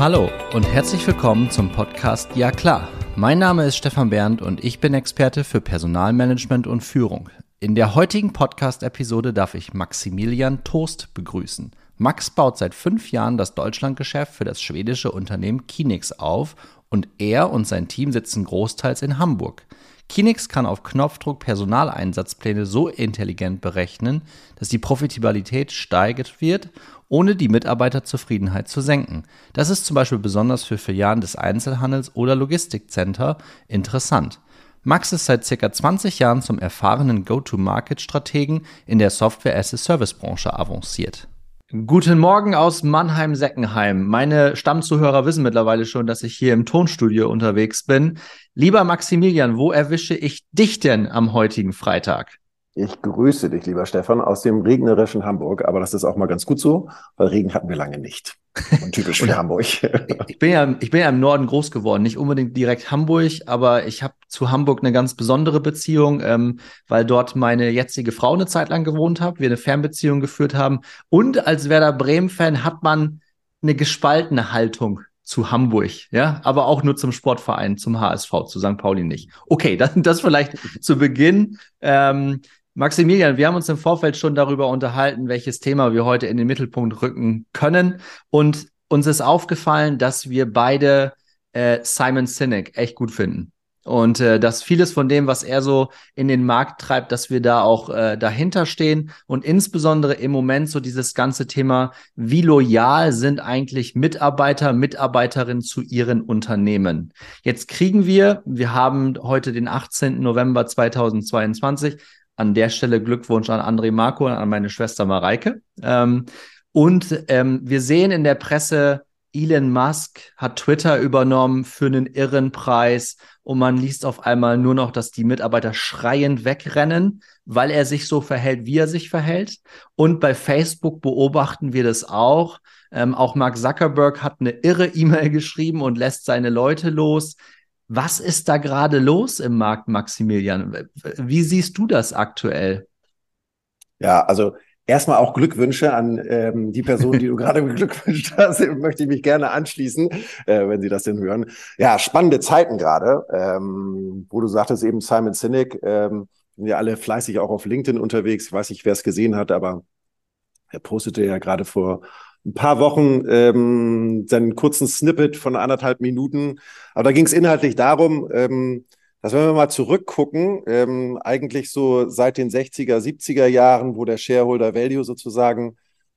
Hallo und herzlich willkommen zum Podcast Ja klar. Mein Name ist Stefan Berndt und ich bin Experte für Personalmanagement und Führung. In der heutigen Podcast-Episode darf ich Maximilian Toast begrüßen. Max baut seit fünf Jahren das Deutschlandgeschäft für das schwedische Unternehmen Kinix auf und er und sein Team sitzen großteils in Hamburg. Kinix kann auf Knopfdruck Personaleinsatzpläne so intelligent berechnen, dass die Profitabilität steigert wird, ohne die Mitarbeiterzufriedenheit zu senken. Das ist zum Beispiel besonders für Filialen des Einzelhandels oder Logistikcenter interessant. Max ist seit ca. 20 Jahren zum erfahrenen Go-to-Market-Strategen in der Software-as-a-Service-Branche avanciert. Guten Morgen aus Mannheim-Seckenheim. Meine Stammzuhörer wissen mittlerweile schon, dass ich hier im Tonstudio unterwegs bin. Lieber Maximilian, wo erwische ich dich denn am heutigen Freitag? Ich grüße dich, lieber Stefan, aus dem regnerischen Hamburg. Aber das ist auch mal ganz gut so, weil Regen hatten wir lange nicht. Und typisch für Hamburg. ich, bin ja, ich bin ja im Norden groß geworden, nicht unbedingt direkt Hamburg, aber ich habe zu Hamburg eine ganz besondere Beziehung, ähm, weil dort meine jetzige Frau eine Zeit lang gewohnt hat, wir eine Fernbeziehung geführt haben. Und als Werder Bremen-Fan hat man eine gespaltene Haltung zu Hamburg, ja, aber auch nur zum Sportverein, zum HSV, zu St. Pauli nicht. Okay, das, das vielleicht zu Beginn. Ähm, Maximilian, wir haben uns im Vorfeld schon darüber unterhalten, welches Thema wir heute in den Mittelpunkt rücken können. Und uns ist aufgefallen, dass wir beide äh, Simon Sinek echt gut finden. Und äh, dass vieles von dem, was er so in den Markt treibt, dass wir da auch äh, dahinter stehen. Und insbesondere im Moment so dieses ganze Thema, wie loyal sind eigentlich Mitarbeiter, Mitarbeiterinnen zu ihren Unternehmen. Jetzt kriegen wir, wir haben heute den 18. November 2022, an der Stelle Glückwunsch an André Marco und an meine Schwester Mareike. Ähm, und ähm, wir sehen in der Presse, Elon Musk hat Twitter übernommen für einen irren Preis und man liest auf einmal nur noch, dass die Mitarbeiter schreiend wegrennen, weil er sich so verhält, wie er sich verhält. Und bei Facebook beobachten wir das auch. Ähm, auch Mark Zuckerberg hat eine irre E-Mail geschrieben und lässt seine Leute los. Was ist da gerade los im Markt, Maximilian? Wie siehst du das aktuell? Ja, also erstmal auch Glückwünsche an ähm, die Person, die du gerade beglückwünscht hast. Möchte ich mich gerne anschließen, äh, wenn Sie das denn hören. Ja, spannende Zeiten gerade, ähm, wo du sagtest eben Simon Sinek, ähm, sind ja alle fleißig auch auf LinkedIn unterwegs. Ich weiß nicht, wer es gesehen hat, aber er postete ja gerade vor ein paar Wochen ähm, seinen kurzen Snippet von anderthalb Minuten. Aber da ging es inhaltlich darum, ähm, dass wenn wir mal zurückgucken, ähm, eigentlich so seit den 60er, 70er Jahren, wo der Shareholder Value sozusagen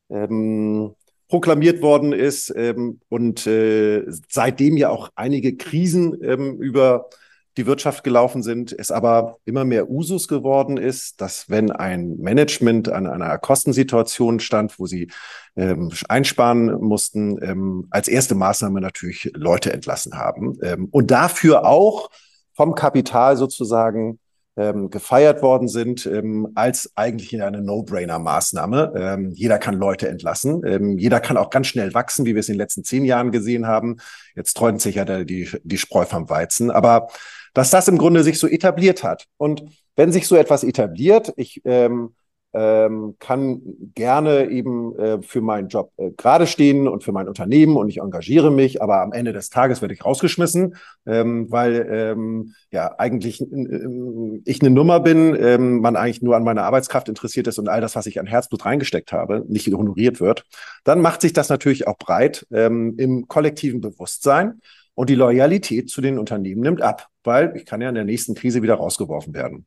ähm, proklamiert worden ist ähm, und äh, seitdem ja auch einige Krisen ähm, über die Wirtschaft gelaufen sind, es aber immer mehr Usus geworden ist, dass wenn ein Management an einer Kostensituation stand, wo sie ähm, einsparen mussten, ähm, als erste Maßnahme natürlich Leute entlassen haben. Ähm, und dafür auch vom Kapital sozusagen ähm, gefeiert worden sind ähm, als eigentlich eine No-Brainer-Maßnahme. Ähm, jeder kann Leute entlassen. Ähm, jeder kann auch ganz schnell wachsen, wie wir es in den letzten zehn Jahren gesehen haben. Jetzt träumt sich ja die, die Spreu vom Weizen. Aber dass das im Grunde sich so etabliert hat. Und wenn sich so etwas etabliert, ich ähm, ähm, kann gerne eben äh, für meinen Job äh, gerade stehen und für mein Unternehmen und ich engagiere mich, aber am Ende des Tages werde ich rausgeschmissen, ähm, weil ähm, ja eigentlich äh, ich eine Nummer bin, ähm, man eigentlich nur an meiner Arbeitskraft interessiert ist und all das, was ich an Herzblut reingesteckt habe, nicht honoriert wird, dann macht sich das natürlich auch breit ähm, im kollektiven Bewusstsein und die Loyalität zu den Unternehmen nimmt ab, weil ich kann ja in der nächsten Krise wieder rausgeworfen werden.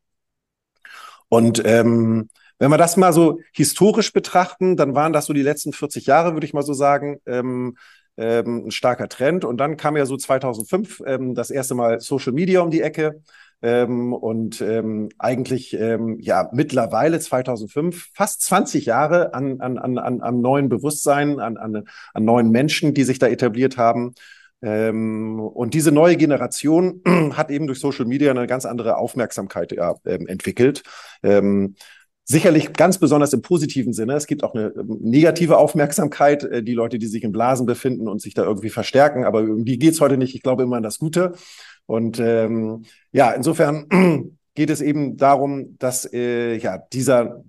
Und ähm, wenn wir das mal so historisch betrachten, dann waren das so die letzten 40 Jahre, würde ich mal so sagen, ähm, ähm, ein starker Trend. Und dann kam ja so 2005 ähm, das erste Mal Social Media um die Ecke. Ähm, und ähm, eigentlich ähm, ja mittlerweile 2005 fast 20 Jahre an, an, an, an, an neuen Bewusstsein, an, an, an neuen Menschen, die sich da etabliert haben. Ähm, und diese neue Generation hat eben durch Social Media eine ganz andere Aufmerksamkeit ja, ähm, entwickelt. Ähm, sicherlich ganz besonders im positiven Sinne. Es gibt auch eine ähm, negative Aufmerksamkeit, äh, die Leute, die sich in Blasen befinden und sich da irgendwie verstärken. Aber um die geht's heute nicht. Ich glaube immer an das Gute. Und ähm, ja, insofern geht es eben darum, dass äh, ja dieser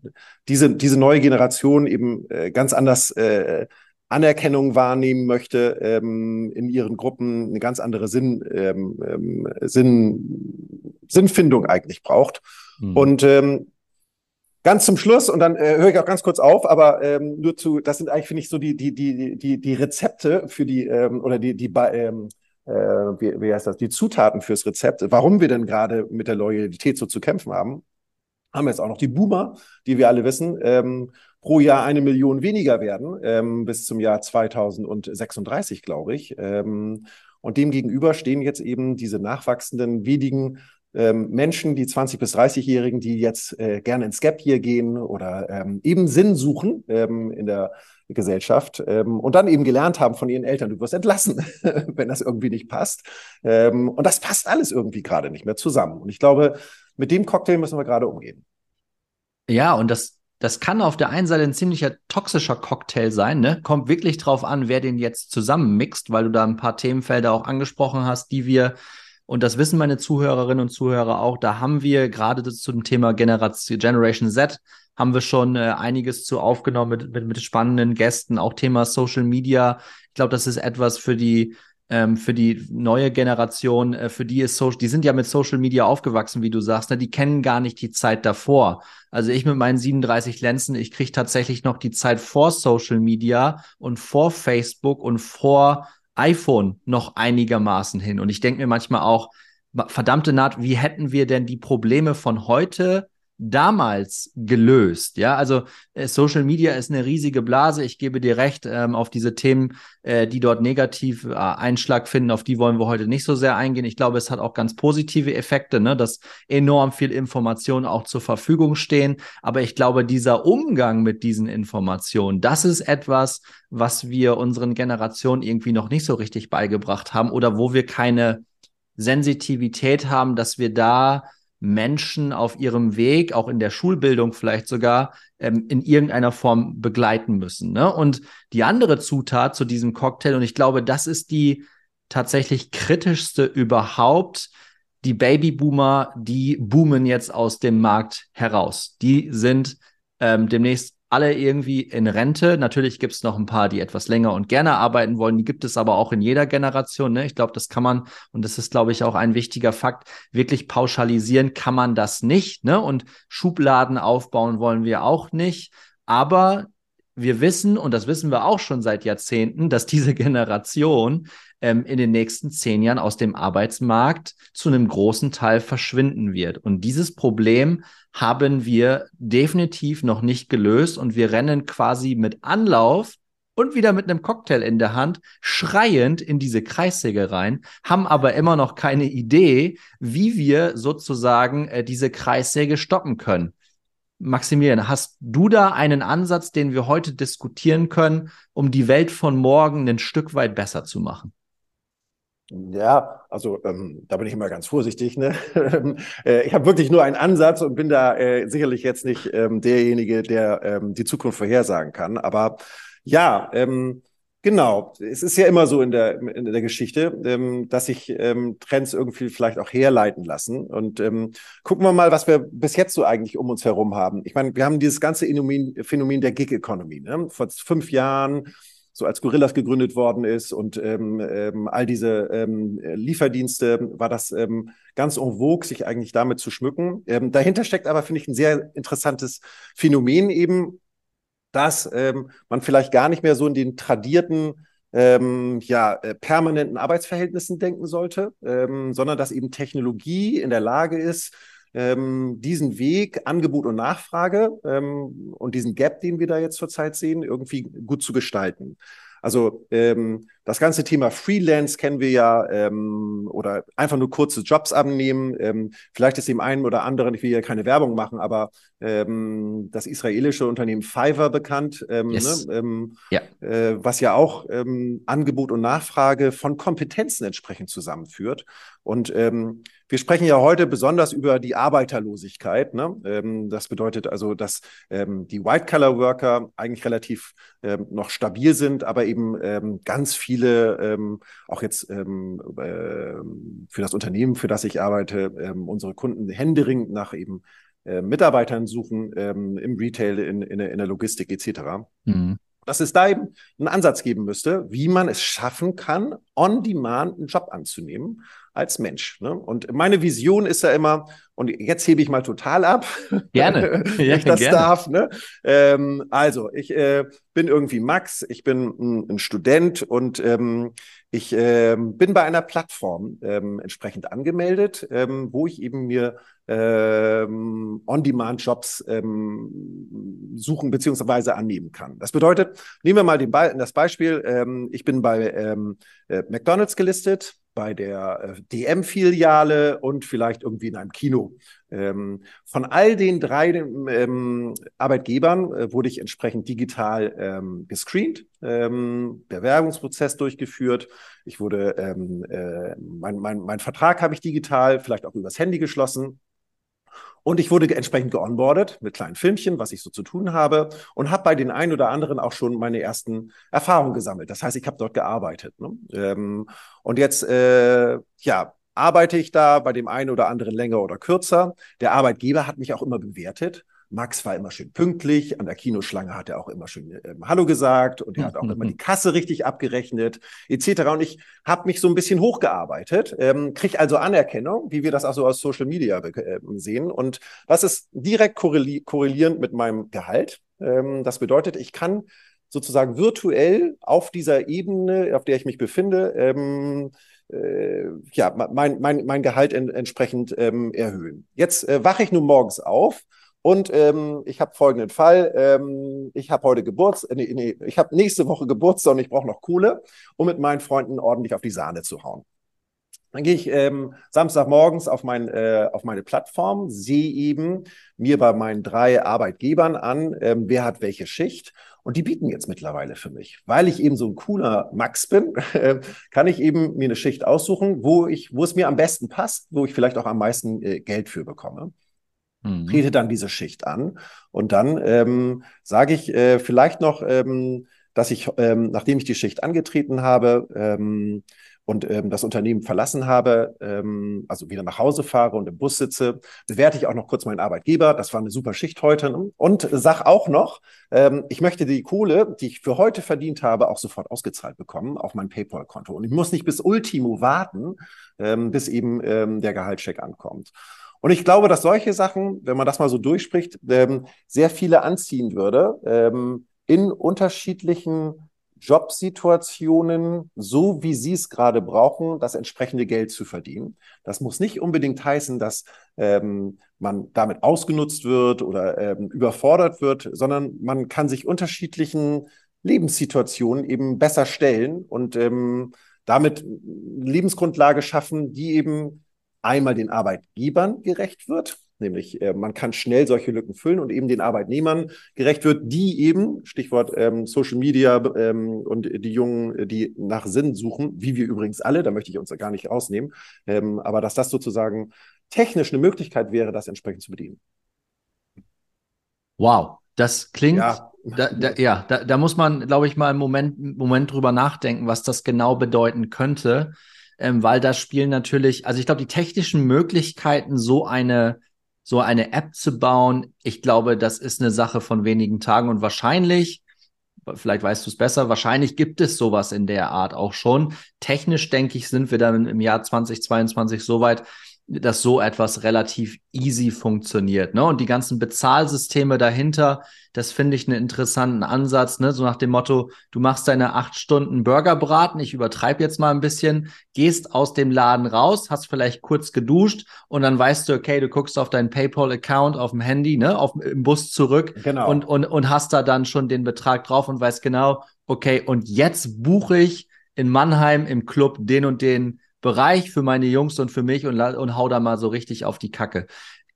diese diese neue Generation eben äh, ganz anders äh, Anerkennung wahrnehmen möchte ähm, in ihren Gruppen, eine ganz andere Sinn, ähm, ähm Sinn, Sinnfindung eigentlich braucht. Mhm. Und ähm, ganz zum Schluss, und dann äh, höre ich auch ganz kurz auf, aber ähm, nur zu, das sind eigentlich, finde ich, so die, die, die, die, die Rezepte für die, ähm, oder die, die, ähm, äh, wie, wie heißt das, die Zutaten fürs Rezept, warum wir denn gerade mit der Loyalität so zu kämpfen haben. Haben wir jetzt auch noch die Boomer, die wir alle wissen, ähm, pro Jahr eine Million weniger werden, ähm, bis zum Jahr 2036, glaube ich. Ähm, und dem gegenüber stehen jetzt eben diese nachwachsenden wenigen ähm, Menschen, die 20- bis 30-Jährigen, die jetzt äh, gerne ins Gap hier gehen oder ähm, eben Sinn suchen ähm, in der Gesellschaft ähm, und dann eben gelernt haben von ihren Eltern, du wirst entlassen, wenn das irgendwie nicht passt. Ähm, und das passt alles irgendwie gerade nicht mehr zusammen. Und ich glaube, mit dem Cocktail müssen wir gerade umgehen. Ja, und das, das kann auf der einen Seite ein ziemlicher toxischer Cocktail sein, ne? Kommt wirklich drauf an, wer den jetzt zusammenmixt, weil du da ein paar Themenfelder auch angesprochen hast, die wir und das wissen meine Zuhörerinnen und Zuhörer auch, da haben wir gerade zu dem Thema Generation, Generation Z, haben wir schon äh, einiges zu aufgenommen mit, mit, mit spannenden Gästen, auch Thema Social Media. Ich glaube, das ist etwas für die, ähm, für die neue Generation, äh, für die ist Social, die sind ja mit Social Media aufgewachsen, wie du sagst, ne? die kennen gar nicht die Zeit davor. Also ich mit meinen 37 Lenzen, ich kriege tatsächlich noch die Zeit vor Social Media und vor Facebook und vor iPhone noch einigermaßen hin. Und ich denke mir manchmal auch, verdammte Naht, wie hätten wir denn die Probleme von heute damals gelöst? Ja, also äh, Social Media ist eine riesige Blase. Ich gebe dir recht, ähm, auf diese Themen, äh, die dort negativ äh, Einschlag finden, auf die wollen wir heute nicht so sehr eingehen. Ich glaube, es hat auch ganz positive Effekte, ne, dass enorm viel Informationen auch zur Verfügung stehen. Aber ich glaube, dieser Umgang mit diesen Informationen, das ist etwas, was wir unseren Generationen irgendwie noch nicht so richtig beigebracht haben oder wo wir keine Sensitivität haben, dass wir da Menschen auf ihrem Weg, auch in der Schulbildung vielleicht sogar, ähm, in irgendeiner Form begleiten müssen. Ne? Und die andere Zutat zu diesem Cocktail, und ich glaube, das ist die tatsächlich kritischste überhaupt, die Babyboomer, die boomen jetzt aus dem Markt heraus. Die sind ähm, demnächst alle irgendwie in Rente. Natürlich gibt es noch ein paar, die etwas länger und gerne arbeiten wollen. Die gibt es aber auch in jeder Generation. Ne? Ich glaube, das kann man, und das ist, glaube ich, auch ein wichtiger Fakt, wirklich pauschalisieren kann man das nicht. Ne? Und Schubladen aufbauen wollen wir auch nicht. Aber wir wissen, und das wissen wir auch schon seit Jahrzehnten, dass diese Generation ähm, in den nächsten zehn Jahren aus dem Arbeitsmarkt zu einem großen Teil verschwinden wird. Und dieses Problem haben wir definitiv noch nicht gelöst und wir rennen quasi mit Anlauf und wieder mit einem Cocktail in der Hand, schreiend in diese Kreissäge rein, haben aber immer noch keine Idee, wie wir sozusagen äh, diese Kreissäge stoppen können. Maximilian, hast du da einen Ansatz, den wir heute diskutieren können, um die Welt von morgen ein Stück weit besser zu machen? Ja, also ähm, da bin ich immer ganz vorsichtig. Ne? Äh, ich habe wirklich nur einen Ansatz und bin da äh, sicherlich jetzt nicht ähm, derjenige, der ähm, die Zukunft vorhersagen kann. Aber ja, ähm, genau. Es ist ja immer so in der, in der Geschichte, ähm, dass sich ähm, Trends irgendwie vielleicht auch herleiten lassen. Und ähm, gucken wir mal, was wir bis jetzt so eigentlich um uns herum haben. Ich meine, wir haben dieses ganze Phänomen, Phänomen der Gig-Economy. Ne? Vor fünf Jahren so als Gorillas gegründet worden ist und ähm, ähm, all diese ähm, Lieferdienste, war das ganz en vogue, sich eigentlich damit zu schmücken. Dahinter steckt aber, finde ich, ein sehr interessantes Phänomen eben, dass ähm, man vielleicht gar nicht mehr so in den tradierten ähm, ja, äh, permanenten Arbeitsverhältnissen denken sollte, ähm, sondern dass eben Technologie in der Lage ist, ähm, diesen Weg, Angebot und Nachfrage ähm, und diesen Gap, den wir da jetzt zurzeit sehen, irgendwie gut zu gestalten. Also ähm, das ganze Thema Freelance kennen wir ja ähm, oder einfach nur kurze Jobs annehmen. Ähm, vielleicht ist dem einen oder anderen, ich will ja keine Werbung machen, aber ähm, das israelische Unternehmen Fiverr bekannt, ähm, yes. ne? ähm, ja. Äh, was ja auch ähm, Angebot und Nachfrage von Kompetenzen entsprechend zusammenführt. Und wir sprechen ja heute besonders über die Arbeiterlosigkeit. Ne? Ähm, das bedeutet also, dass ähm, die White-Collar-Worker eigentlich relativ ähm, noch stabil sind, aber eben ganz viele, ähm, auch jetzt ähm, äh, für das Unternehmen, für das ich arbeite, ähm, unsere Kunden händeringend nach eben äh, Mitarbeitern suchen ähm, im Retail, in, in, in der Logistik etc. Mhm. dass es da eben einen Ansatz geben müsste, wie man es schaffen kann, on demand einen Job anzunehmen als Mensch. Ne? Und meine Vision ist ja immer, und jetzt hebe ich mal total ab. Gerne. wenn ich das gerne. darf. Ne? Ähm, also, ich äh, bin irgendwie Max, ich bin ein, ein Student und ähm, ich ähm, bin bei einer Plattform ähm, entsprechend angemeldet, ähm, wo ich eben mir ähm, On-Demand-Jobs ähm, suchen beziehungsweise annehmen kann. Das bedeutet, nehmen wir mal den Be das Beispiel, ähm, ich bin bei ähm, äh, McDonald's gelistet, bei der äh, DM-Filiale und vielleicht irgendwie in einem Kino. Ähm, von all den drei ähm, Arbeitgebern äh, wurde ich entsprechend digital ähm, gescreent, ähm, Bewerbungsprozess durchgeführt. Ich wurde, ähm, äh, mein, mein, mein Vertrag habe ich digital, vielleicht auch übers Handy geschlossen. Und ich wurde entsprechend geonboardet mit kleinen Filmchen, was ich so zu tun habe und habe bei den einen oder anderen auch schon meine ersten Erfahrungen gesammelt. Das heißt, ich habe dort gearbeitet. Ne? Ähm, und jetzt, äh, ja, arbeite ich da bei dem einen oder anderen länger oder kürzer. Der Arbeitgeber hat mich auch immer bewertet. Max war immer schön pünktlich, an der Kinoschlange hat er auch immer schön ähm, Hallo gesagt und er hat auch immer die Kasse richtig abgerechnet, etc. Und ich habe mich so ein bisschen hochgearbeitet, ähm, kriege also Anerkennung, wie wir das auch so aus Social Media äh, sehen. Und was ist direkt korreli korrelierend mit meinem Gehalt? Ähm, das bedeutet, ich kann sozusagen virtuell auf dieser Ebene, auf der ich mich befinde, ähm, äh, ja, mein, mein, mein Gehalt en entsprechend ähm, erhöhen. Jetzt äh, wache ich nun morgens auf und ähm, ich habe folgenden Fall. Ähm, ich habe heute Geburtstag, nee, nee, ich habe nächste Woche Geburtstag und ich brauche noch Kohle, um mit meinen Freunden ordentlich auf die Sahne zu hauen. Dann gehe ich ähm, Samstagmorgens auf, mein, äh, auf meine Plattform, sehe eben mir bei meinen drei Arbeitgebern an, ähm, wer hat welche Schicht. Und die bieten jetzt mittlerweile für mich. Weil ich eben so ein cooler Max bin, äh, kann ich eben mir eine Schicht aussuchen, wo, ich, wo es mir am besten passt, wo ich vielleicht auch am meisten äh, Geld für bekomme mhm. trete dann diese Schicht an und dann ähm, sage ich äh, vielleicht noch, ähm, dass ich, ähm, nachdem ich die Schicht angetreten habe ähm, und ähm, das Unternehmen verlassen habe, ähm, also wieder nach Hause fahre und im Bus sitze, bewerte ich auch noch kurz meinen Arbeitgeber. Das war eine super Schicht heute. Und sag auch noch, ähm, ich möchte die Kohle, die ich für heute verdient habe, auch sofort ausgezahlt bekommen auf mein PayPal-Konto. Und ich muss nicht bis Ultimo warten, ähm, bis eben ähm, der Gehaltscheck ankommt. Und ich glaube, dass solche Sachen, wenn man das mal so durchspricht, ähm, sehr viele anziehen würde, ähm, in unterschiedlichen Jobsituationen, so wie sie es gerade brauchen, das entsprechende Geld zu verdienen. Das muss nicht unbedingt heißen, dass ähm, man damit ausgenutzt wird oder ähm, überfordert wird, sondern man kann sich unterschiedlichen Lebenssituationen eben besser stellen und ähm, damit Lebensgrundlage schaffen, die eben einmal den Arbeitgebern gerecht wird, nämlich äh, man kann schnell solche Lücken füllen und eben den Arbeitnehmern gerecht wird, die eben, Stichwort ähm, Social Media ähm, und die Jungen, die nach Sinn suchen, wie wir übrigens alle, da möchte ich uns gar nicht rausnehmen, ähm, aber dass das sozusagen technisch eine Möglichkeit wäre, das entsprechend zu bedienen. Wow, das klingt, ja, da, da, ja, da, da muss man, glaube ich, mal einen Moment, Moment drüber nachdenken, was das genau bedeuten könnte ähm, weil da spielen natürlich, also ich glaube, die technischen Möglichkeiten, so eine, so eine App zu bauen, ich glaube, das ist eine Sache von wenigen Tagen und wahrscheinlich, vielleicht weißt du es besser, wahrscheinlich gibt es sowas in der Art auch schon. Technisch, denke ich, sind wir dann im Jahr 2022 so weit, dass so etwas relativ easy funktioniert. Ne? Und die ganzen Bezahlsysteme dahinter, das finde ich einen interessanten Ansatz. Ne? So nach dem Motto, du machst deine acht Stunden Burgerbraten, ich übertreibe jetzt mal ein bisschen, gehst aus dem Laden raus, hast vielleicht kurz geduscht und dann weißt du, okay, du guckst auf deinen PayPal-Account auf dem Handy, ne, auf, im Bus zurück genau. und, und, und hast da dann schon den Betrag drauf und weißt genau, okay, und jetzt buche ich in Mannheim im Club den und den Bereich für meine Jungs und für mich und, und hau da mal so richtig auf die Kacke.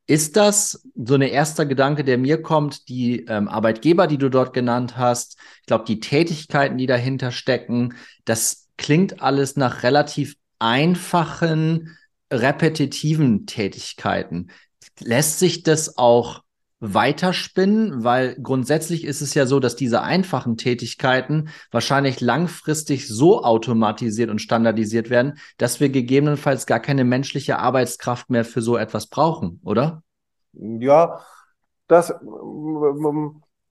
Ist das so ein erster Gedanke, der mir kommt, die ähm, Arbeitgeber, die du dort genannt hast, ich glaube, die Tätigkeiten, die dahinter stecken, das klingt alles nach relativ einfachen, repetitiven Tätigkeiten. Lässt sich das auch weiterspinnen, weil grundsätzlich ist es ja so, dass diese einfachen Tätigkeiten wahrscheinlich langfristig so automatisiert und standardisiert werden, dass wir gegebenenfalls gar keine menschliche Arbeitskraft mehr für so etwas brauchen, oder? Ja, das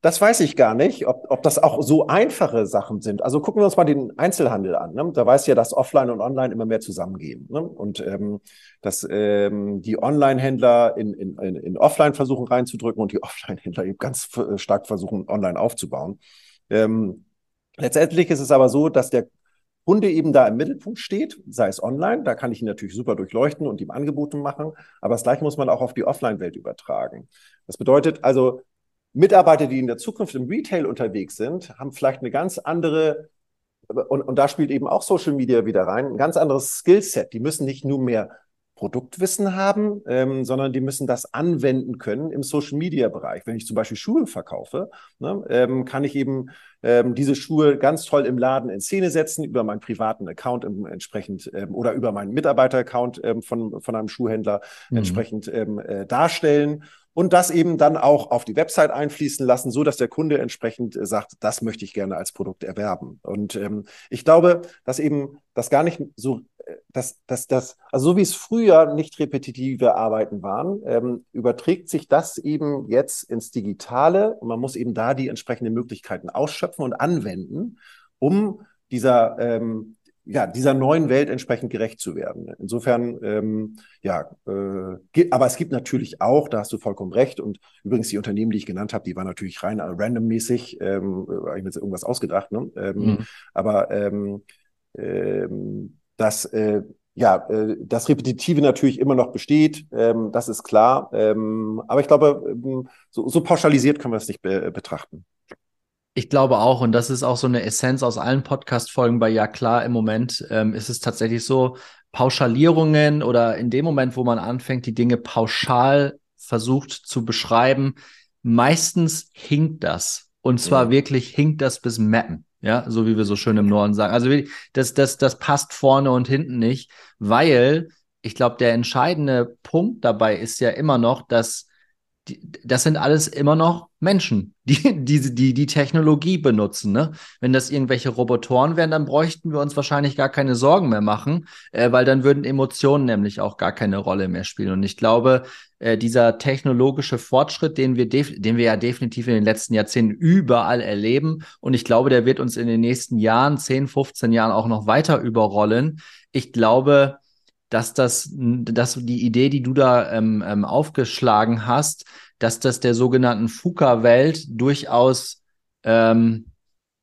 Das weiß ich gar nicht, ob, ob das auch so einfache Sachen sind. Also gucken wir uns mal den Einzelhandel an. Ne? Da weiß ja, dass Offline und Online immer mehr zusammengehen. Ne? Und ähm, dass ähm, die Online-Händler in, in, in Offline versuchen reinzudrücken und die Offline-Händler eben ganz stark versuchen, online aufzubauen. Ähm, letztendlich ist es aber so, dass der Kunde eben da im Mittelpunkt steht, sei es online, da kann ich ihn natürlich super durchleuchten und ihm Angebote machen, aber das gleiche muss man auch auf die Offline-Welt übertragen. Das bedeutet also, Mitarbeiter, die in der Zukunft im Retail unterwegs sind, haben vielleicht eine ganz andere, und, und da spielt eben auch Social Media wieder rein, ein ganz anderes Skillset. Die müssen nicht nur mehr Produktwissen haben, ähm, sondern die müssen das anwenden können im Social Media Bereich. Wenn ich zum Beispiel Schuhe verkaufe, ne, ähm, kann ich eben ähm, diese Schuhe ganz toll im Laden in Szene setzen, über meinen privaten Account entsprechend ähm, oder über meinen Mitarbeiter-Account ähm, von, von einem Schuhhändler mhm. entsprechend ähm, äh, darstellen und das eben dann auch auf die Website einfließen lassen, so dass der Kunde entsprechend äh, sagt, das möchte ich gerne als Produkt erwerben. Und ähm, ich glaube, dass eben das gar nicht so, äh, dass, dass das, also so wie es früher nicht repetitive Arbeiten waren, ähm, überträgt sich das eben jetzt ins Digitale und man muss eben da die entsprechenden Möglichkeiten ausschöpfen und anwenden, um dieser ähm, ja, dieser neuen Welt entsprechend gerecht zu werden. Insofern, ähm, ja, äh, aber es gibt natürlich auch, da hast du vollkommen recht, und übrigens die Unternehmen, die ich genannt habe, die waren natürlich rein randommäßig, ähm, habe ich mir jetzt irgendwas ausgedacht, ne? Ähm, mhm. Aber ähm, ähm, dass äh, ja, äh, das Repetitive natürlich immer noch besteht, ähm, das ist klar. Ähm, aber ich glaube, ähm, so, so pauschalisiert können wir es nicht be betrachten. Ich glaube auch, und das ist auch so eine Essenz aus allen Podcast-Folgen bei Ja klar, im Moment ähm, ist es tatsächlich so, Pauschalierungen oder in dem Moment, wo man anfängt, die Dinge pauschal versucht zu beschreiben, meistens hinkt das. Und zwar ja. wirklich hinkt das bis Mappen. Ja, so wie wir so schön im Norden sagen. Also das, das, das passt vorne und hinten nicht, weil ich glaube, der entscheidende Punkt dabei ist ja immer noch, dass das sind alles immer noch Menschen, die, die die, die Technologie benutzen. Ne? Wenn das irgendwelche Robotoren wären, dann bräuchten wir uns wahrscheinlich gar keine Sorgen mehr machen, äh, weil dann würden Emotionen nämlich auch gar keine Rolle mehr spielen. Und ich glaube, äh, dieser technologische Fortschritt, den wir, den wir ja definitiv in den letzten Jahrzehnten überall erleben, und ich glaube, der wird uns in den nächsten Jahren, 10, 15 Jahren auch noch weiter überrollen. Ich glaube, dass das, dass die Idee, die du da ähm, ähm, aufgeschlagen hast, dass das der sogenannten FUKA-Welt durchaus, ähm,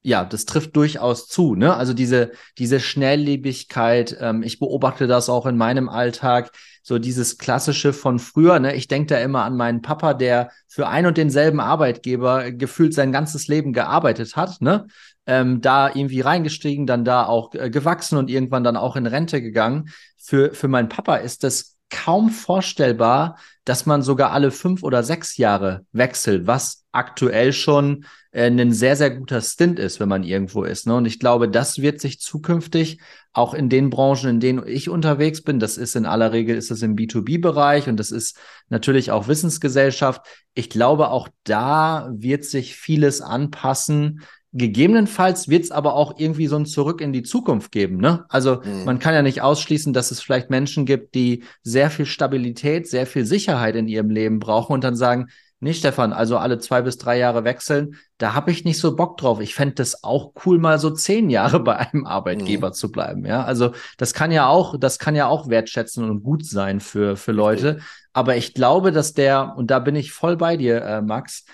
ja, das trifft durchaus zu. Ne? Also diese, diese Schnelllebigkeit, ähm, ich beobachte das auch in meinem Alltag, so dieses klassische von früher. Ne? Ich denke da immer an meinen Papa, der für ein und denselben Arbeitgeber gefühlt sein ganzes Leben gearbeitet hat. Ne? Ähm, da irgendwie reingestiegen, dann da auch äh, gewachsen und irgendwann dann auch in Rente gegangen. Für, für meinen Papa ist das kaum vorstellbar, dass man sogar alle fünf oder sechs Jahre wechselt, was aktuell schon äh, ein sehr, sehr guter Stint ist, wenn man irgendwo ist. Ne? Und ich glaube, das wird sich zukünftig auch in den Branchen, in denen ich unterwegs bin, das ist in aller Regel ist es im B2B-Bereich und das ist natürlich auch Wissensgesellschaft. Ich glaube, auch da wird sich vieles anpassen, Gegebenenfalls wird es aber auch irgendwie so ein Zurück in die Zukunft geben. Ne? Also mhm. man kann ja nicht ausschließen, dass es vielleicht Menschen gibt, die sehr viel Stabilität, sehr viel Sicherheit in ihrem Leben brauchen und dann sagen, nee, Stefan, also alle zwei bis drei Jahre wechseln, da habe ich nicht so Bock drauf. Ich fände das auch cool, mal so zehn Jahre bei einem Arbeitgeber mhm. zu bleiben. Ja, also das kann ja auch, das kann ja auch wertschätzen und gut sein für, für Leute. Aber ich glaube, dass der, und da bin ich voll bei dir, äh, Max,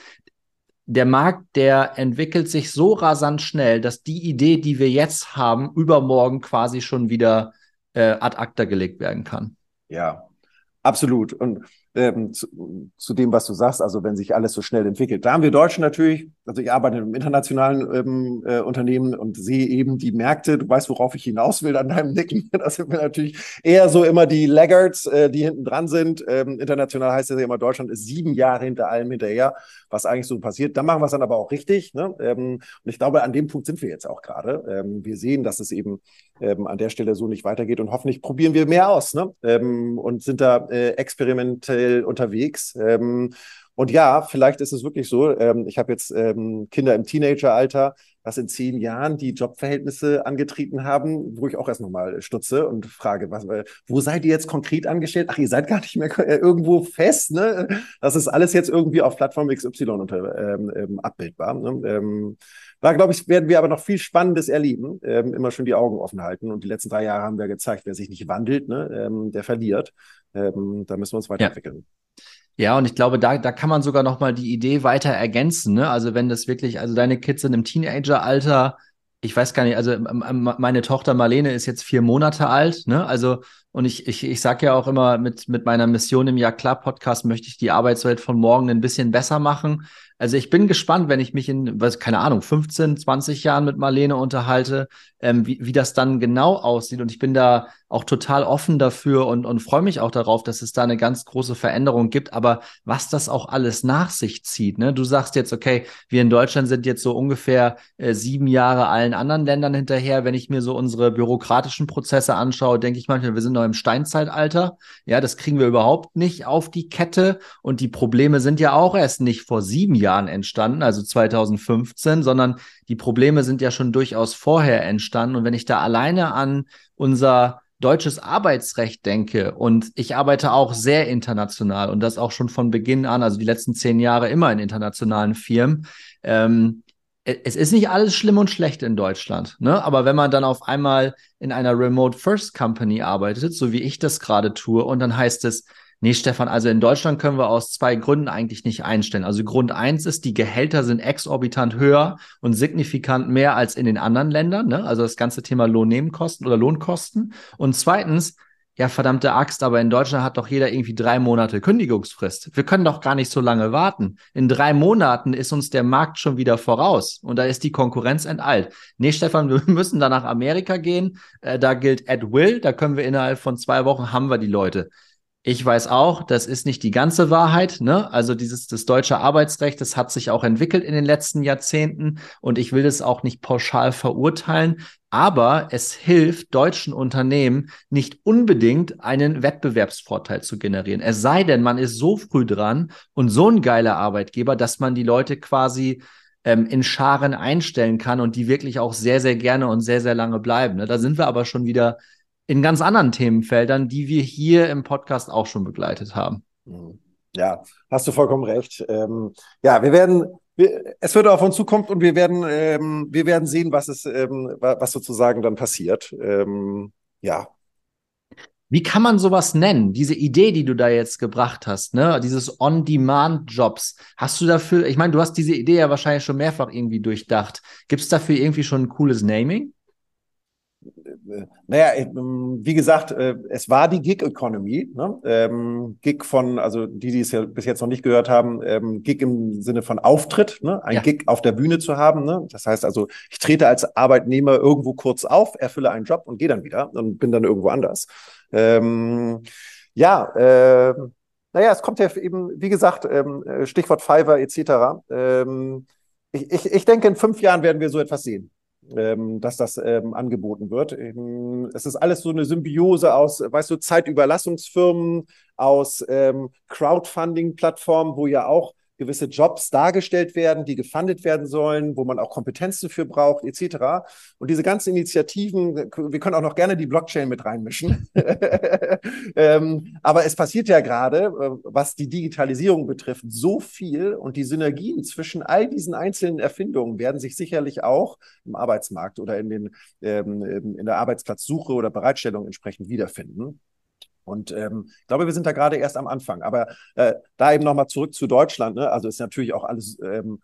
der Markt, der entwickelt sich so rasant schnell, dass die Idee, die wir jetzt haben, übermorgen quasi schon wieder äh, ad acta gelegt werden kann. Ja, absolut. Und ähm, zu, zu, dem, was du sagst, also wenn sich alles so schnell entwickelt. Da haben wir Deutschen natürlich, also ich arbeite im internationalen ähm, äh, Unternehmen und sehe eben die Märkte, du weißt, worauf ich hinaus will an deinem Nicken, das sind wir natürlich eher so immer die Laggards, äh, die hinten dran sind. Ähm, international heißt es ja immer, Deutschland ist sieben Jahre hinter allem hinterher, was eigentlich so passiert. Da machen wir es dann aber auch richtig. Ne? Ähm, und ich glaube, an dem Punkt sind wir jetzt auch gerade. Ähm, wir sehen, dass es eben ähm, an der Stelle so nicht weitergeht und hoffentlich probieren wir mehr aus ne? Ähm, und sind da äh, experimentell unterwegs. Ähm, und ja, vielleicht ist es wirklich so, ähm, ich habe jetzt ähm, Kinder im Teenageralter, was in zehn Jahren die Jobverhältnisse angetreten haben, wo ich auch erst nochmal stutze und frage, was, äh, wo seid ihr jetzt konkret angestellt? Ach, ihr seid gar nicht mehr äh, irgendwo fest, ne? Das ist alles jetzt irgendwie auf Plattform XY unter, ähm, ähm, abbildbar. Ne? Ähm, da, glaube ich, werden wir aber noch viel Spannendes erleben. Ähm, immer schön die Augen offen halten. Und die letzten drei Jahre haben wir gezeigt, wer sich nicht wandelt, ne, ähm, der verliert. Ähm, da müssen wir uns weiterentwickeln. Ja. Ja. und ich glaube, da, da kann man sogar noch mal die Idee weiter ergänzen. Ne? Also wenn das wirklich, also deine Kids sind im Teenageralter, ich weiß gar nicht, also meine Tochter Marlene ist jetzt vier Monate alt, ne? Also und ich, ich, ich sage ja auch immer, mit, mit meiner Mission im Ja klar Podcast möchte ich die Arbeitswelt von morgen ein bisschen besser machen. Also ich bin gespannt, wenn ich mich in, was, keine Ahnung, 15, 20 Jahren mit Marlene unterhalte, ähm, wie, wie das dann genau aussieht. Und ich bin da auch total offen dafür und, und freue mich auch darauf, dass es da eine ganz große Veränderung gibt. Aber was das auch alles nach sich zieht, ne? Du sagst jetzt, okay, wir in Deutschland sind jetzt so ungefähr äh, sieben Jahre allen anderen Ländern hinterher. Wenn ich mir so unsere bürokratischen Prozesse anschaue, denke ich manchmal, wir sind noch im Steinzeitalter. Ja, das kriegen wir überhaupt nicht auf die Kette. Und die Probleme sind ja auch erst nicht vor sieben Jahren entstanden, also 2015, sondern die Probleme sind ja schon durchaus vorher entstanden. Und wenn ich da alleine an unser deutsches Arbeitsrecht denke und ich arbeite auch sehr international und das auch schon von Beginn an, also die letzten zehn Jahre immer in internationalen Firmen, ähm, es ist nicht alles schlimm und schlecht in Deutschland, ne? Aber wenn man dann auf einmal in einer Remote First Company arbeitet, so wie ich das gerade tue, und dann heißt es, nee, Stefan, also in Deutschland können wir aus zwei Gründen eigentlich nicht einstellen. Also Grund eins ist, die Gehälter sind exorbitant höher und signifikant mehr als in den anderen Ländern, ne? Also das ganze Thema Lohnnebenkosten oder Lohnkosten. Und zweitens, ja, verdammte Axt, aber in Deutschland hat doch jeder irgendwie drei Monate Kündigungsfrist. Wir können doch gar nicht so lange warten. In drei Monaten ist uns der Markt schon wieder voraus und da ist die Konkurrenz enteilt. Nee, Stefan, wir müssen da nach Amerika gehen. Äh, da gilt at will. Da können wir innerhalb von zwei Wochen haben wir die Leute. Ich weiß auch, das ist nicht die ganze Wahrheit. Ne? Also dieses das deutsche Arbeitsrecht, das hat sich auch entwickelt in den letzten Jahrzehnten und ich will das auch nicht pauschal verurteilen. Aber es hilft deutschen Unternehmen nicht unbedingt einen Wettbewerbsvorteil zu generieren. Es sei denn, man ist so früh dran und so ein geiler Arbeitgeber, dass man die Leute quasi ähm, in Scharen einstellen kann und die wirklich auch sehr, sehr gerne und sehr, sehr lange bleiben. Ne? Da sind wir aber schon wieder in ganz anderen Themenfeldern, die wir hier im Podcast auch schon begleitet haben. Mhm. Ja, hast du vollkommen recht. Ähm, ja, wir werden, wir, es wird auf uns zukommen und wir werden, ähm, wir werden sehen, was es, ähm, was sozusagen dann passiert. Ähm, ja. Wie kann man sowas nennen? Diese Idee, die du da jetzt gebracht hast, ne? Dieses On-Demand-Jobs. Hast du dafür, ich meine, du hast diese Idee ja wahrscheinlich schon mehrfach irgendwie durchdacht. Gibt es dafür irgendwie schon ein cooles Naming? Naja, ähm, wie gesagt, äh, es war die Gig-Economy. Ne? Ähm, Gig von, also die, die es ja bis jetzt noch nicht gehört haben, ähm, Gig im Sinne von Auftritt, ne? ein ja. Gig auf der Bühne zu haben. Ne? Das heißt also, ich trete als Arbeitnehmer irgendwo kurz auf, erfülle einen Job und gehe dann wieder und bin dann irgendwo anders. Ähm, ja, äh, naja, es kommt ja eben, wie gesagt, ähm, Stichwort Fiverr etc. Ähm, ich, ich, ich denke, in fünf Jahren werden wir so etwas sehen ähm, dass das ähm, angeboten wird. Ähm, es ist alles so eine Symbiose aus, weißt du, Zeitüberlassungsfirmen, aus ähm, Crowdfunding-Plattformen, wo ja auch gewisse Jobs dargestellt werden, die gefundet werden sollen, wo man auch Kompetenzen für braucht, etc. Und diese ganzen Initiativen, wir können auch noch gerne die Blockchain mit reinmischen. ähm, aber es passiert ja gerade, äh, was die Digitalisierung betrifft, so viel und die Synergien zwischen all diesen einzelnen Erfindungen werden sich sicherlich auch im Arbeitsmarkt oder in, den, ähm, in der Arbeitsplatzsuche oder Bereitstellung entsprechend wiederfinden. Und ähm, ich glaube, wir sind da gerade erst am Anfang. Aber äh, da eben nochmal zurück zu Deutschland. Ne? Also ist natürlich auch alles, ähm,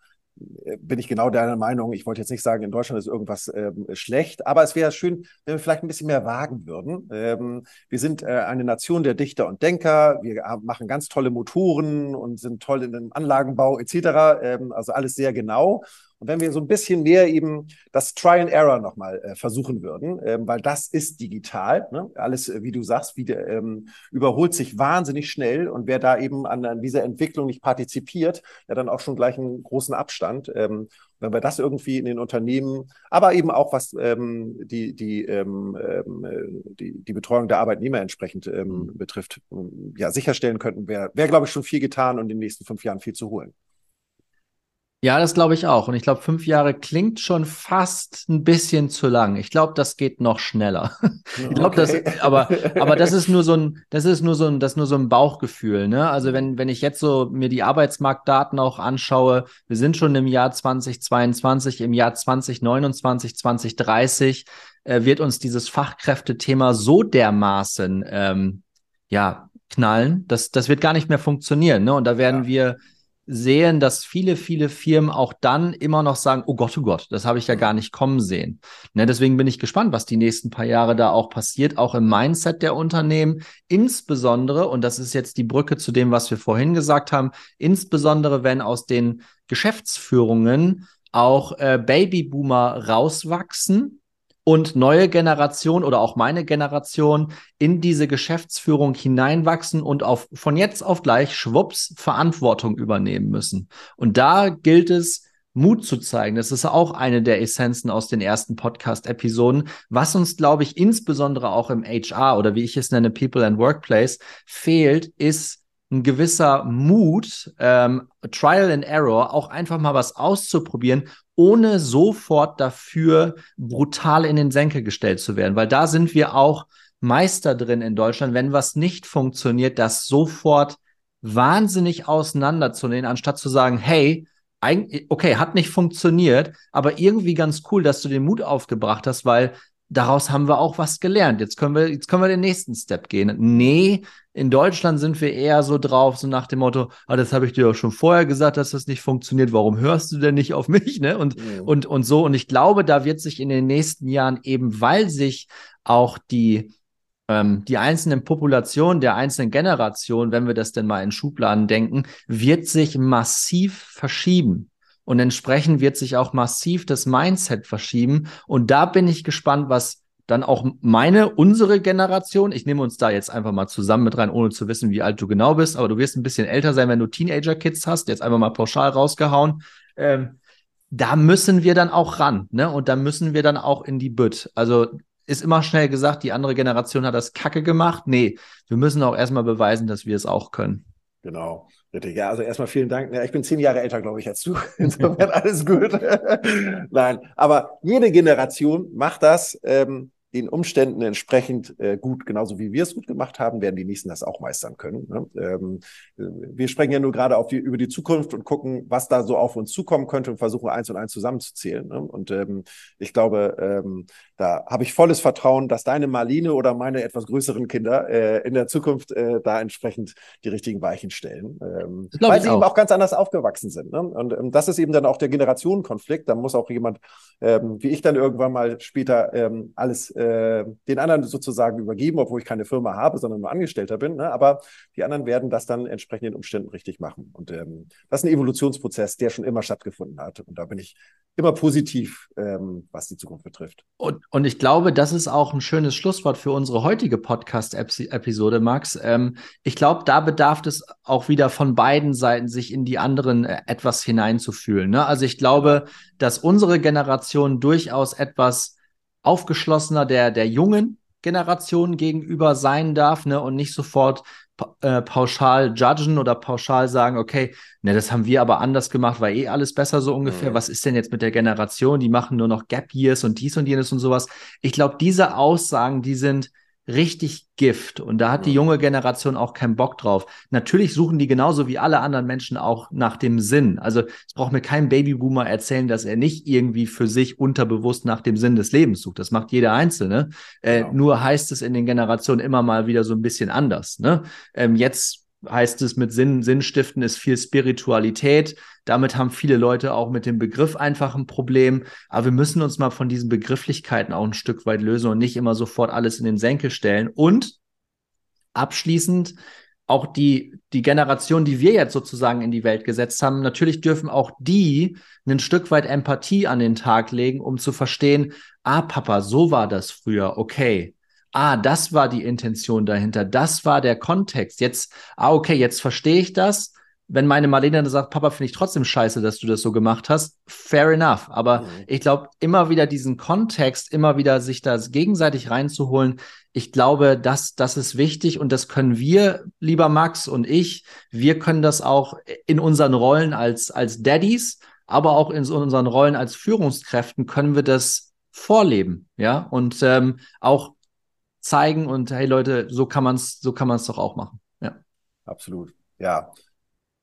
äh, bin ich genau deiner Meinung. Ich wollte jetzt nicht sagen, in Deutschland ist irgendwas ähm, schlecht, aber es wäre schön, wenn wir vielleicht ein bisschen mehr wagen würden. Ähm, wir sind äh, eine Nation der Dichter und Denker. Wir machen ganz tolle Motoren und sind toll in dem Anlagenbau etc. Ähm, also alles sehr genau. Und wenn wir so ein bisschen mehr eben das Try and Error nochmal äh, versuchen würden, ähm, weil das ist digital, ne? alles, äh, wie du sagst, wieder, ähm, überholt sich wahnsinnig schnell und wer da eben an, an dieser Entwicklung nicht partizipiert, der dann auch schon gleich einen großen Abstand. Ähm, wenn wir das irgendwie in den Unternehmen, aber eben auch was ähm, die, die, ähm, ähm die, die Betreuung der Arbeitnehmer entsprechend ähm, mhm. betrifft, ja, sicherstellen könnten, wäre, wär, glaube ich, schon viel getan und in den nächsten fünf Jahren viel zu holen. Ja, das glaube ich auch. Und ich glaube, fünf Jahre klingt schon fast ein bisschen zu lang. Ich glaube, das geht noch schneller. ich glaube, okay. das, aber, aber das ist nur so ein, das ist nur so ein, das nur so ein Bauchgefühl. Ne? Also wenn, wenn ich jetzt so mir die Arbeitsmarktdaten auch anschaue, wir sind schon im Jahr 2022, im Jahr 2029, 2030 äh, wird uns dieses Fachkräftethema so dermaßen, ähm, ja, knallen, das, das wird gar nicht mehr funktionieren. Ne? Und da werden ja. wir sehen, dass viele, viele Firmen auch dann immer noch sagen, oh Gott, oh Gott, das habe ich ja gar nicht kommen sehen. Ne, deswegen bin ich gespannt, was die nächsten paar Jahre da auch passiert, auch im Mindset der Unternehmen, insbesondere, und das ist jetzt die Brücke zu dem, was wir vorhin gesagt haben, insbesondere wenn aus den Geschäftsführungen auch äh, Babyboomer rauswachsen, und neue Generation oder auch meine Generation in diese Geschäftsführung hineinwachsen und auf, von jetzt auf gleich schwupps Verantwortung übernehmen müssen. Und da gilt es, Mut zu zeigen. Das ist auch eine der Essenzen aus den ersten Podcast-Episoden, was uns, glaube ich, insbesondere auch im HR oder wie ich es nenne, People and Workplace, fehlt, ist ein gewisser Mut, ähm, Trial and Error, auch einfach mal was auszuprobieren, ohne sofort dafür brutal in den Senkel gestellt zu werden. Weil da sind wir auch Meister drin in Deutschland, wenn was nicht funktioniert, das sofort wahnsinnig auseinanderzunehmen, anstatt zu sagen, hey, okay, hat nicht funktioniert, aber irgendwie ganz cool, dass du den Mut aufgebracht hast, weil daraus haben wir auch was gelernt. Jetzt können wir, jetzt können wir den nächsten Step gehen. Nee, in Deutschland sind wir eher so drauf, so nach dem Motto, ah, das habe ich dir doch schon vorher gesagt, dass das nicht funktioniert. Warum hörst du denn nicht auf mich? Ne? Und, ja. und, und so. Und ich glaube, da wird sich in den nächsten Jahren eben, weil sich auch die, ähm, die einzelnen Populationen der einzelnen Generationen, wenn wir das denn mal in Schubladen denken, wird sich massiv verschieben. Und entsprechend wird sich auch massiv das Mindset verschieben. Und da bin ich gespannt, was dann auch meine, unsere Generation, ich nehme uns da jetzt einfach mal zusammen mit rein, ohne zu wissen, wie alt du genau bist, aber du wirst ein bisschen älter sein, wenn du Teenager-Kids hast, jetzt einfach mal pauschal rausgehauen. Ähm, da müssen wir dann auch ran, ne? Und da müssen wir dann auch in die Bütt. Also ist immer schnell gesagt, die andere Generation hat das Kacke gemacht. Nee, wir müssen auch erstmal beweisen, dass wir es auch können. Genau. Richtig, ja, also erstmal vielen Dank. Ja, ich bin zehn Jahre älter, glaube ich, als du. Insofern alles gut. Nein, aber jede Generation macht das. Ähm, den Umständen entsprechend äh, gut, genauso wie wir es gut gemacht haben, werden die nächsten das auch meistern können. Ne? Ähm, wir sprechen ja nur gerade auf die, über die Zukunft und gucken, was da so auf uns zukommen könnte und versuchen eins und eins zusammenzuzählen. Ne? Und ähm, ich glaube, ähm, da habe ich volles Vertrauen, dass deine Marline oder meine etwas größeren Kinder äh, in der Zukunft äh, da entsprechend die richtigen Weichen stellen, ähm, weil sie auch. eben auch ganz anders aufgewachsen sind. Ne? Und ähm, das ist eben dann auch der Generationenkonflikt. Da muss auch jemand ähm, wie ich dann irgendwann mal später alles äh, den anderen sozusagen übergeben, obwohl ich keine Firma habe, sondern nur Angestellter bin. Ne? Aber die anderen werden das dann entsprechend in Umständen richtig machen. Und ähm, das ist ein Evolutionsprozess, der schon immer stattgefunden hat. Und da bin ich immer positiv, ähm, was die Zukunft betrifft. Und, und ich glaube, das ist auch ein schönes Schlusswort für unsere heutige Podcast-Episode, Max. Ähm, ich glaube, da bedarf es auch wieder von beiden Seiten, sich in die anderen äh, etwas hineinzufühlen. Ne? Also ich glaube, dass unsere Generation durchaus etwas aufgeschlossener der, der jungen Generation gegenüber sein darf ne, und nicht sofort äh, pauschal judgen oder pauschal sagen, okay, ne, das haben wir aber anders gemacht, war eh alles besser so ungefähr. Mhm. Was ist denn jetzt mit der Generation? Die machen nur noch Gap Years und dies und jenes und sowas. Ich glaube, diese Aussagen, die sind richtig Gift. Und da hat die junge Generation auch keinen Bock drauf. Natürlich suchen die genauso wie alle anderen Menschen auch nach dem Sinn. Also es braucht mir kein Babyboomer erzählen, dass er nicht irgendwie für sich unterbewusst nach dem Sinn des Lebens sucht. Das macht jeder Einzelne. Äh, genau. Nur heißt es in den Generationen immer mal wieder so ein bisschen anders. Ne? Ähm, jetzt heißt es mit Sinn, Sinnstiften ist viel Spiritualität. Damit haben viele Leute auch mit dem Begriff einfach ein Problem. Aber wir müssen uns mal von diesen Begrifflichkeiten auch ein Stück weit lösen und nicht immer sofort alles in den Senkel stellen. Und abschließend auch die, die Generation, die wir jetzt sozusagen in die Welt gesetzt haben, natürlich dürfen auch die ein Stück weit Empathie an den Tag legen, um zu verstehen, ah, Papa, so war das früher, okay. Ah, das war die Intention dahinter, das war der Kontext. Jetzt, ah, okay, jetzt verstehe ich das wenn meine Marlene dann sagt, Papa, finde ich trotzdem scheiße, dass du das so gemacht hast, fair enough. Aber mhm. ich glaube, immer wieder diesen Kontext, immer wieder sich das gegenseitig reinzuholen, ich glaube, das, das ist wichtig und das können wir, lieber Max und ich, wir können das auch in unseren Rollen als, als Daddies, aber auch in unseren Rollen als Führungskräften können wir das vorleben, ja, und ähm, auch zeigen und hey Leute, so kann man es, so kann man es doch auch machen. Ja. Absolut. Ja,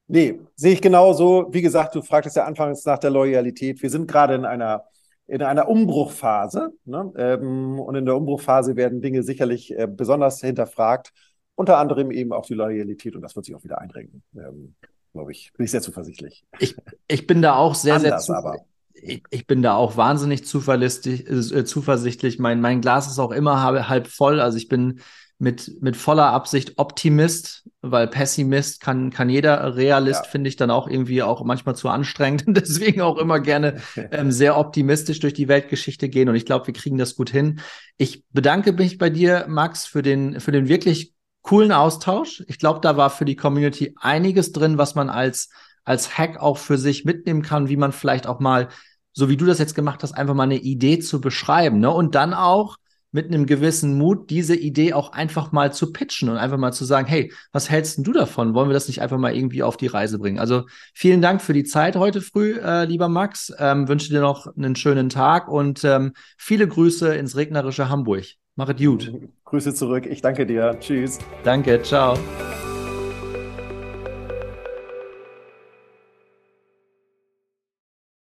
Nee, sehe ich genauso. Wie gesagt, du fragtest ja anfangs nach der Loyalität. Wir sind gerade in einer, in einer Umbruchphase. Ne? Ähm, und in der Umbruchphase werden Dinge sicherlich äh, besonders hinterfragt. Unter anderem eben auch die Loyalität. Und das wird sich auch wieder einrenken. Ähm, Glaube ich. Bin ich sehr zuversichtlich. Ich, ich bin da auch sehr, Anders, sehr zuversichtlich. Ich, ich, bin da auch wahnsinnig zuverlässig, äh, zuversichtlich. Mein, mein Glas ist auch immer halb voll. Also ich bin mit, mit voller Absicht Optimist, weil Pessimist kann, kann jeder Realist, ja. finde ich dann auch irgendwie auch manchmal zu anstrengend und deswegen auch immer gerne ähm, sehr optimistisch durch die Weltgeschichte gehen und ich glaube, wir kriegen das gut hin. Ich bedanke mich bei dir, Max, für den, für den wirklich coolen Austausch. Ich glaube, da war für die Community einiges drin, was man als, als Hack auch für sich mitnehmen kann, wie man vielleicht auch mal, so wie du das jetzt gemacht hast, einfach mal eine Idee zu beschreiben. Ne? Und dann auch, mit einem gewissen Mut, diese Idee auch einfach mal zu pitchen und einfach mal zu sagen, hey, was hältst du davon? Wollen wir das nicht einfach mal irgendwie auf die Reise bringen? Also vielen Dank für die Zeit heute früh, äh, lieber Max. Ähm, wünsche dir noch einen schönen Tag und ähm, viele Grüße ins regnerische Hamburg. Mach es gut. Grüße zurück. Ich danke dir. Tschüss. Danke. Ciao.